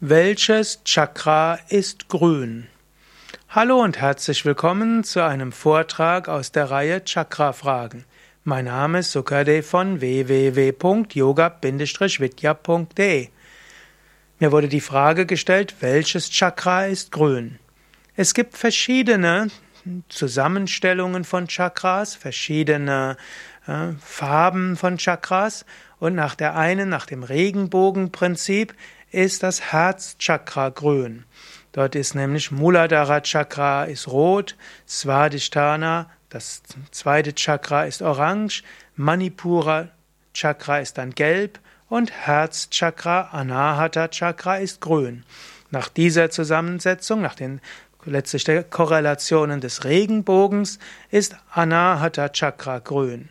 Welches Chakra ist grün? Hallo und herzlich willkommen zu einem Vortrag aus der Reihe Chakra-Fragen. Mein Name ist Sukade von www.yoga-vidya.de. Mir wurde die Frage gestellt, welches Chakra ist grün? Es gibt verschiedene Zusammenstellungen von Chakras, verschiedene äh, Farben von Chakras und nach der einen, nach dem Regenbogenprinzip, ist das Herzchakra grün. Dort ist nämlich Muladhara Chakra ist rot, Svadhisthana, das zweite Chakra ist orange, Manipura Chakra ist dann gelb und Herzchakra, Anahata Chakra ist grün. Nach dieser Zusammensetzung, nach den letztlich Korrelationen des Regenbogens, ist Anahata Chakra grün.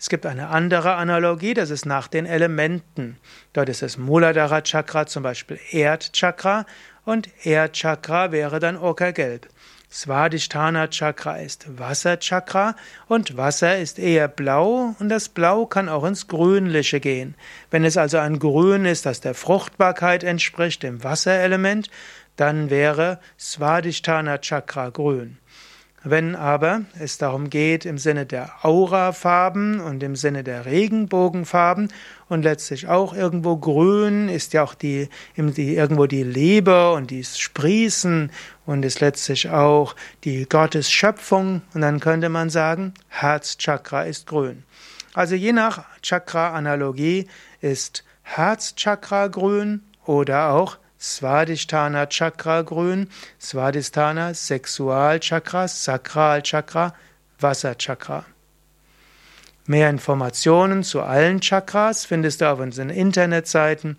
Es gibt eine andere Analogie, das ist nach den Elementen. Dort ist das Muladhara Chakra zum Beispiel Erdchakra und Erdchakra wäre dann Ockergelb. Svadhisthana Chakra ist Wasserchakra und Wasser ist eher blau und das Blau kann auch ins Grünliche gehen. Wenn es also ein Grün ist, das der Fruchtbarkeit entspricht, dem Wasserelement, dann wäre Svadhisthana Chakra grün. Wenn aber es darum geht, im Sinne der Aurafarben und im Sinne der Regenbogenfarben und letztlich auch irgendwo grün ist ja auch die, die irgendwo die Liebe und die Sprießen und ist letztlich auch die Gottes Schöpfung und dann könnte man sagen, Herzchakra ist grün. Also je nach Chakra-Analogie ist Herzchakra grün oder auch Svadhisthana Chakra grün, Svadhisthana Sexualchakra, Sakralchakra, Wasserchakra. Mehr Informationen zu allen Chakras findest du auf unseren Internetseiten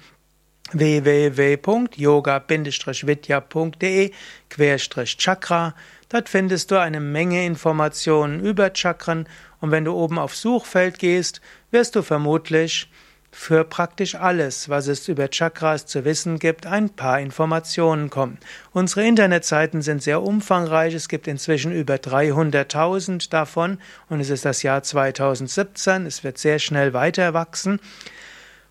www.yoga-vidya.de-chakra. Dort findest du eine Menge Informationen über Chakren und wenn du oben auf Suchfeld gehst, wirst du vermutlich für praktisch alles, was es über Chakras zu wissen gibt, ein paar Informationen kommen. Unsere Internetseiten sind sehr umfangreich. Es gibt inzwischen über 300.000 davon und es ist das Jahr 2017. Es wird sehr schnell weiter wachsen.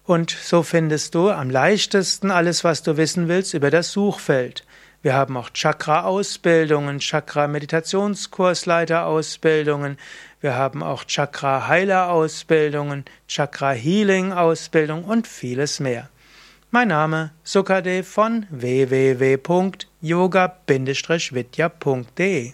Und so findest du am leichtesten alles, was du wissen willst, über das Suchfeld. Wir haben auch Chakra-Ausbildungen, Chakra-Meditationskursleiter-Ausbildungen. Wir haben auch Chakra-Heiler-Ausbildungen, Chakra-Healing-Ausbildung und vieles mehr. Mein Name Sukade von www.yoga-vidya.de